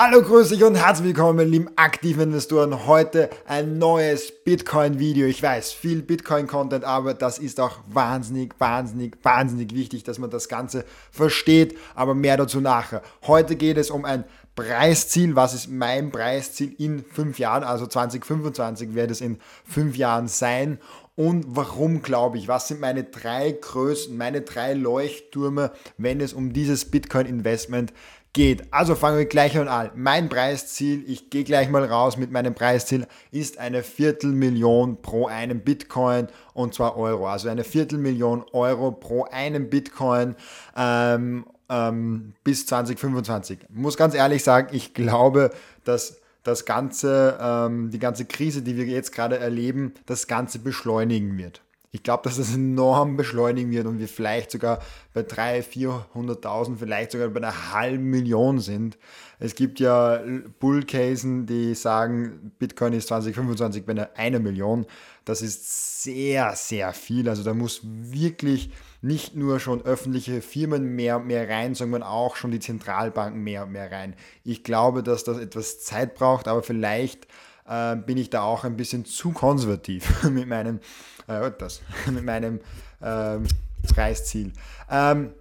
Hallo, grüß dich und herzlich willkommen, meine lieben aktiven Investoren. Heute ein neues Bitcoin-Video. Ich weiß, viel Bitcoin-Content, aber das ist auch wahnsinnig, wahnsinnig, wahnsinnig wichtig, dass man das Ganze versteht. Aber mehr dazu nachher. Heute geht es um ein Preisziel. Was ist mein Preisziel in fünf Jahren? Also 2025 wird es in fünf Jahren sein. Und warum glaube ich? Was sind meine drei Größen, meine drei Leuchttürme, wenn es um dieses Bitcoin-Investment geht? Also fangen wir gleich an. Mein Preisziel, ich gehe gleich mal raus mit meinem Preisziel, ist eine Viertelmillion pro einem Bitcoin und zwar Euro. Also eine Viertelmillion Euro pro einem Bitcoin. Ähm, ähm, bis 2025. Ich muss ganz ehrlich sagen, ich glaube, dass das ganze, ähm, die ganze Krise, die wir jetzt gerade erleben, das Ganze beschleunigen wird. Ich glaube, dass das enorm beschleunigen wird und wir vielleicht sogar bei 300.000, 400.000, vielleicht sogar bei einer halben Million sind. Es gibt ja Bullcasen, die sagen, Bitcoin ist 2025 bei einer, einer Million. Das ist sehr, sehr viel. Also da muss wirklich nicht nur schon öffentliche Firmen mehr, mehr rein, sondern auch schon die Zentralbanken mehr und mehr rein. Ich glaube, dass das etwas Zeit braucht, aber vielleicht äh, bin ich da auch ein bisschen zu konservativ mit meinem, äh, das, mit meinem äh, Preisziel. Ähm,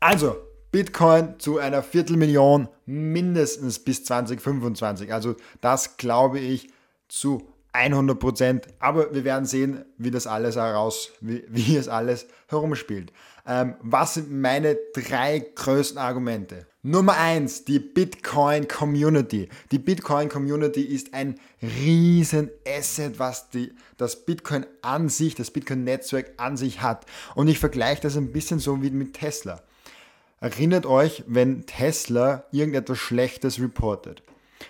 also, Bitcoin zu einer Viertelmillion mindestens bis 2025. Also das glaube ich zu 100 Prozent. Aber wir werden sehen, wie das alles heraus, wie, wie es alles herumspielt. Ähm, was sind meine drei größten Argumente? Nummer eins, die Bitcoin Community. Die Bitcoin Community ist ein riesen Asset, was die, das Bitcoin an sich, das Bitcoin Netzwerk an sich hat. Und ich vergleiche das ein bisschen so wie mit Tesla. Erinnert euch, wenn Tesla irgendetwas Schlechtes reportet.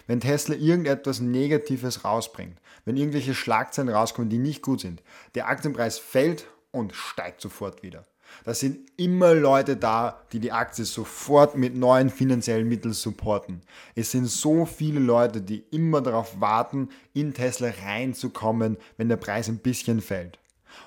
Wenn Tesla irgendetwas Negatives rausbringt, wenn irgendwelche Schlagzeilen rauskommen, die nicht gut sind, der Aktienpreis fällt und steigt sofort wieder. Da sind immer Leute da, die die Aktie sofort mit neuen finanziellen Mitteln supporten. Es sind so viele Leute, die immer darauf warten, in Tesla reinzukommen, wenn der Preis ein bisschen fällt.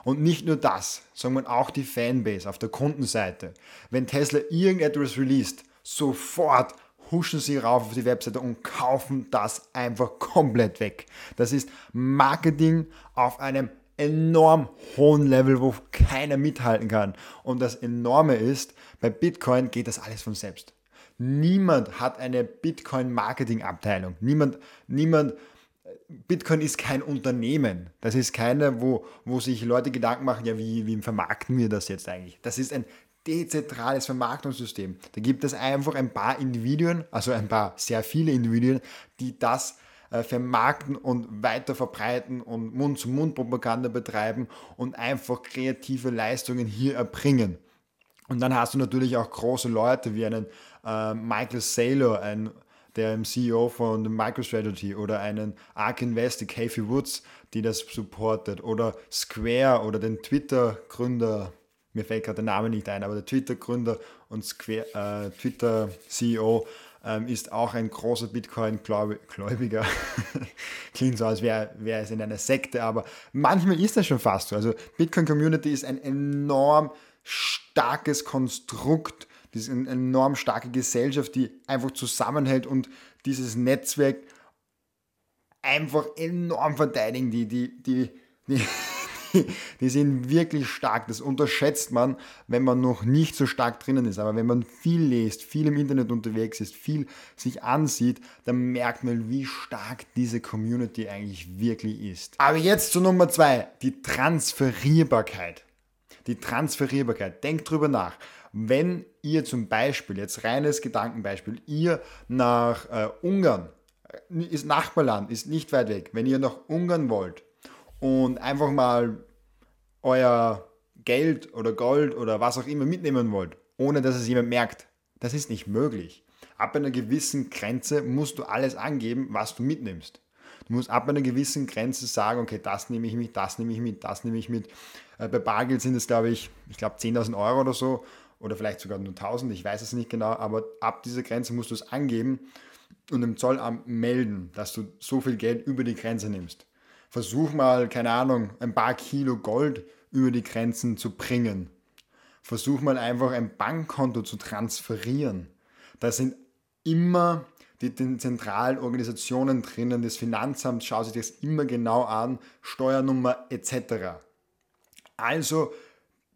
Und nicht nur das, sondern auch die Fanbase auf der Kundenseite. Wenn Tesla irgendetwas released, sofort huschen sie rauf auf die Webseite und kaufen das einfach komplett weg. Das ist Marketing auf einem enorm hohen Level, wo keiner mithalten kann. Und das Enorme ist, bei Bitcoin geht das alles von selbst. Niemand hat eine Bitcoin-Marketing-Abteilung. Niemand, niemand, Bitcoin ist kein Unternehmen. Das ist keine, wo, wo sich Leute Gedanken machen, ja, wie, wie vermarkten wir das jetzt eigentlich? Das ist ein dezentrales Vermarktungssystem. Da gibt es einfach ein paar Individuen, also ein paar sehr viele Individuen, die das vermarkten und weiter verbreiten und Mund-zu-Mund-Propaganda betreiben und einfach kreative Leistungen hier erbringen. Und dann hast du natürlich auch große Leute wie einen äh, Michael Saylor, ein, der CEO von MicroStrategy oder einen Ark Invest, Kathy Woods, die das supportet oder Square oder den Twitter-Gründer, mir fällt gerade der Name nicht ein, aber der Twitter-Gründer und Square, äh, Twitter-CEO ähm, ist auch ein großer Bitcoin-Gläubiger. Klingt so, als wäre wär es in einer Sekte, aber manchmal ist das schon fast so. Also Bitcoin-Community ist ein enorm starkes Konstrukt, das ist eine enorm starke Gesellschaft, die einfach zusammenhält und dieses Netzwerk einfach enorm verteidigen. Die, die, die, die die sind wirklich stark. Das unterschätzt man, wenn man noch nicht so stark drinnen ist. Aber wenn man viel liest, viel im Internet unterwegs ist, viel sich ansieht, dann merkt man, wie stark diese Community eigentlich wirklich ist. Aber jetzt zu Nummer zwei, die Transferierbarkeit. Die Transferierbarkeit. Denkt drüber nach. Wenn ihr zum Beispiel, jetzt reines Gedankenbeispiel, ihr nach äh, Ungarn, ist Nachbarland, ist nicht weit weg, wenn ihr nach Ungarn wollt, und einfach mal euer Geld oder Gold oder was auch immer mitnehmen wollt, ohne dass es jemand merkt. Das ist nicht möglich. Ab einer gewissen Grenze musst du alles angeben, was du mitnimmst. Du musst ab einer gewissen Grenze sagen, okay, das nehme ich mit, das nehme ich mit, das nehme ich mit. Äh, bei Bargeld sind es, glaube ich, ich glaube 10.000 Euro oder so oder vielleicht sogar nur 1.000, ich weiß es nicht genau, aber ab dieser Grenze musst du es angeben und dem Zollamt melden, dass du so viel Geld über die Grenze nimmst versuch mal, keine Ahnung, ein paar Kilo Gold über die Grenzen zu bringen. Versuch mal einfach ein Bankkonto zu transferieren. Das sind immer die, den zentralen Organisationen drinnen, das Finanzamt schaut sich das immer genau an, Steuernummer etc. Also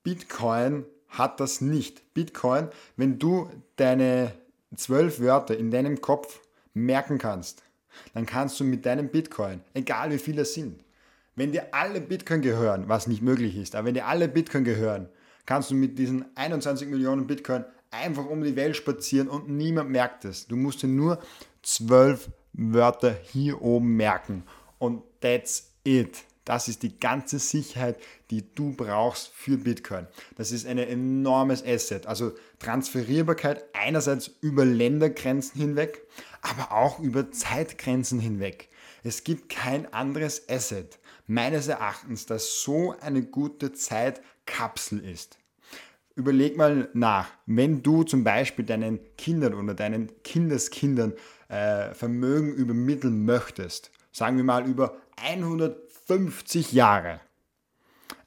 Bitcoin hat das nicht. Bitcoin, wenn du deine zwölf Wörter in deinem Kopf merken kannst, dann kannst du mit deinem Bitcoin, egal wie viele es sind, wenn dir alle Bitcoin gehören, was nicht möglich ist, aber wenn dir alle Bitcoin gehören, kannst du mit diesen 21 Millionen Bitcoin einfach um die Welt spazieren und niemand merkt es. Du musst dir nur zwölf Wörter hier oben merken und that's it. Das ist die ganze Sicherheit, die du brauchst für Bitcoin. Das ist ein enormes Asset. Also Transferierbarkeit einerseits über Ländergrenzen hinweg, aber auch über Zeitgrenzen hinweg. Es gibt kein anderes Asset, meines Erachtens, das so eine gute Zeitkapsel ist. Überleg mal nach, wenn du zum Beispiel deinen Kindern oder deinen Kindeskindern äh, Vermögen übermitteln möchtest, sagen wir mal über 150 Jahre.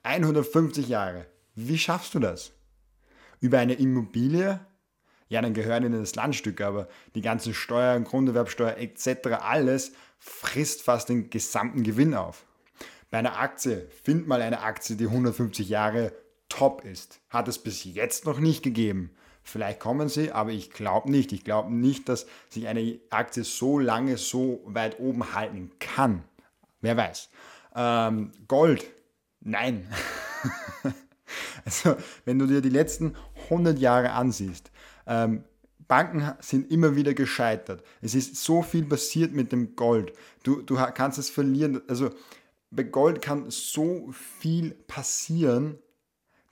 150 Jahre. Wie schaffst du das? Über eine Immobilie? Ja, dann gehören ihnen das Landstück, aber die ganzen Steuern, Grunderwerbsteuer etc., alles frisst fast den gesamten Gewinn auf. Bei einer Aktie, find mal eine Aktie, die 150 Jahre top ist. Hat es bis jetzt noch nicht gegeben. Vielleicht kommen sie, aber ich glaube nicht. Ich glaube nicht, dass sich eine Aktie so lange so weit oben halten kann. Wer weiß. Ähm, Gold, nein. also, wenn du dir die letzten 100 Jahre ansiehst, ähm, Banken sind immer wieder gescheitert. Es ist so viel passiert mit dem Gold. Du, du kannst es verlieren. Also bei Gold kann so viel passieren,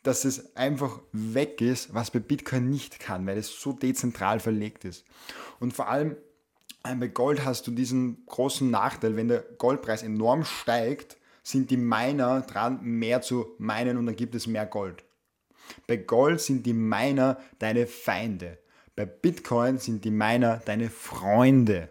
dass es einfach weg ist, was bei Bitcoin nicht kann, weil es so dezentral verlegt ist. Und vor allem bei Gold hast du diesen großen Nachteil, wenn der Goldpreis enorm steigt, sind die Miner dran, mehr zu meinen und dann gibt es mehr Gold. Bei Gold sind die Miner deine Feinde. Bei Bitcoin sind die Miner deine Freunde,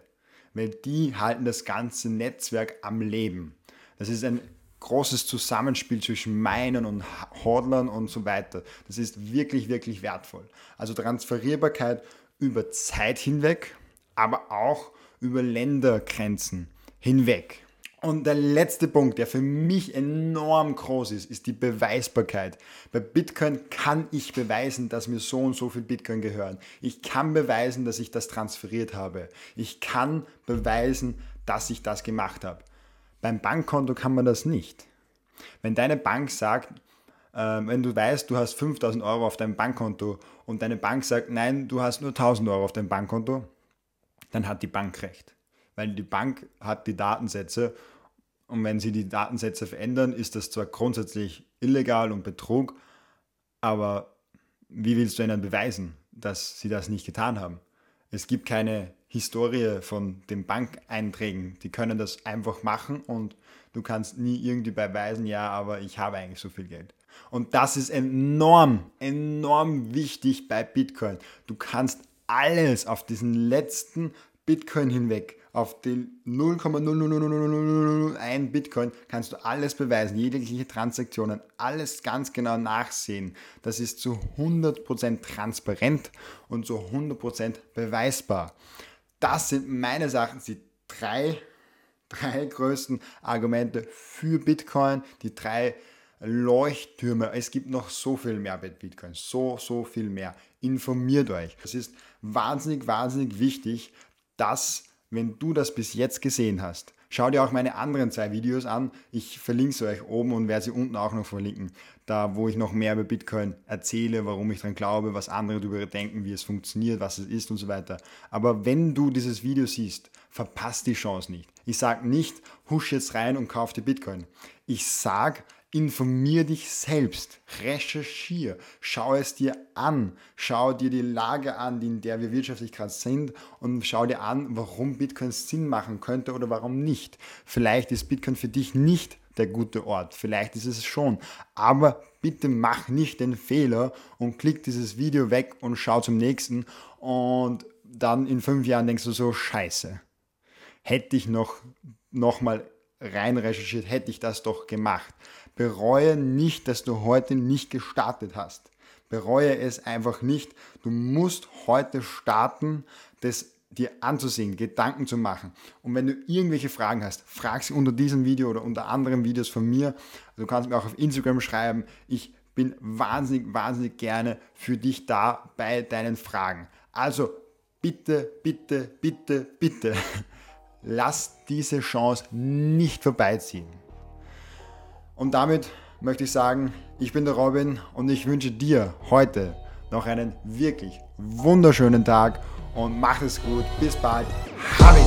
weil die halten das ganze Netzwerk am Leben. Das ist ein großes Zusammenspiel zwischen Minern und Hodlern und so weiter. Das ist wirklich, wirklich wertvoll. Also Transferierbarkeit über Zeit hinweg, aber auch über Ländergrenzen hinweg. Und der letzte Punkt, der für mich enorm groß ist, ist die Beweisbarkeit. Bei Bitcoin kann ich beweisen, dass mir so und so viel Bitcoin gehören. Ich kann beweisen, dass ich das transferiert habe. Ich kann beweisen, dass ich das gemacht habe. Beim Bankkonto kann man das nicht. Wenn deine Bank sagt, äh, wenn du weißt, du hast 5000 Euro auf deinem Bankkonto und deine Bank sagt, nein, du hast nur 1000 Euro auf deinem Bankkonto, dann hat die Bank recht. Weil die Bank hat die Datensätze und wenn sie die Datensätze verändern, ist das zwar grundsätzlich illegal und Betrug, aber wie willst du ihnen beweisen, dass sie das nicht getan haben? Es gibt keine Historie von den Bankeinträgen. Die können das einfach machen und du kannst nie irgendwie beweisen, ja, aber ich habe eigentlich so viel Geld. Und das ist enorm, enorm wichtig bei Bitcoin. Du kannst alles auf diesen letzten Bitcoin hinweg, auf den 0,00001 Bitcoin, kannst du alles beweisen, jegliche Transaktionen, alles ganz genau nachsehen. Das ist zu 100% transparent und zu 100% beweisbar. Das sind meines Erachtens die drei, drei größten Argumente für Bitcoin, die drei Leuchttürme. Es gibt noch so viel mehr bei Bitcoin, so, so viel mehr. Informiert euch. Es ist wahnsinnig, wahnsinnig wichtig, dass, wenn du das bis jetzt gesehen hast, schau dir auch meine anderen zwei Videos an. Ich verlinke sie euch oben und werde sie unten auch noch verlinken. Da, wo ich noch mehr über Bitcoin erzähle, warum ich daran glaube, was andere darüber denken, wie es funktioniert, was es ist und so weiter. Aber wenn du dieses Video siehst, verpasst die Chance nicht. Ich sage nicht, husch jetzt rein und kauf dir Bitcoin. Ich sage, Informier dich selbst, recherchier, schau es dir an, schau dir die Lage an, in der wir wirtschaftlich gerade sind und schau dir an, warum Bitcoin Sinn machen könnte oder warum nicht. Vielleicht ist Bitcoin für dich nicht der gute Ort, vielleicht ist es schon, aber bitte mach nicht den Fehler und klick dieses Video weg und schau zum nächsten und dann in fünf Jahren denkst du so, scheiße, hätte ich noch, noch mal rein recherchiert, hätte ich das doch gemacht. Bereue nicht, dass du heute nicht gestartet hast. Bereue es einfach nicht. Du musst heute starten. Das, dir anzusehen, Gedanken zu machen. Und wenn du irgendwelche Fragen hast, frag sie unter diesem Video oder unter anderen Videos von mir. Du kannst mir auch auf Instagram schreiben. Ich bin wahnsinnig, wahnsinnig gerne für dich da bei deinen Fragen. Also bitte, bitte, bitte, bitte, lass diese Chance nicht vorbeiziehen. Und damit möchte ich sagen, ich bin der Robin und ich wünsche dir heute noch einen wirklich wunderschönen Tag und mach es gut. Bis bald. Habe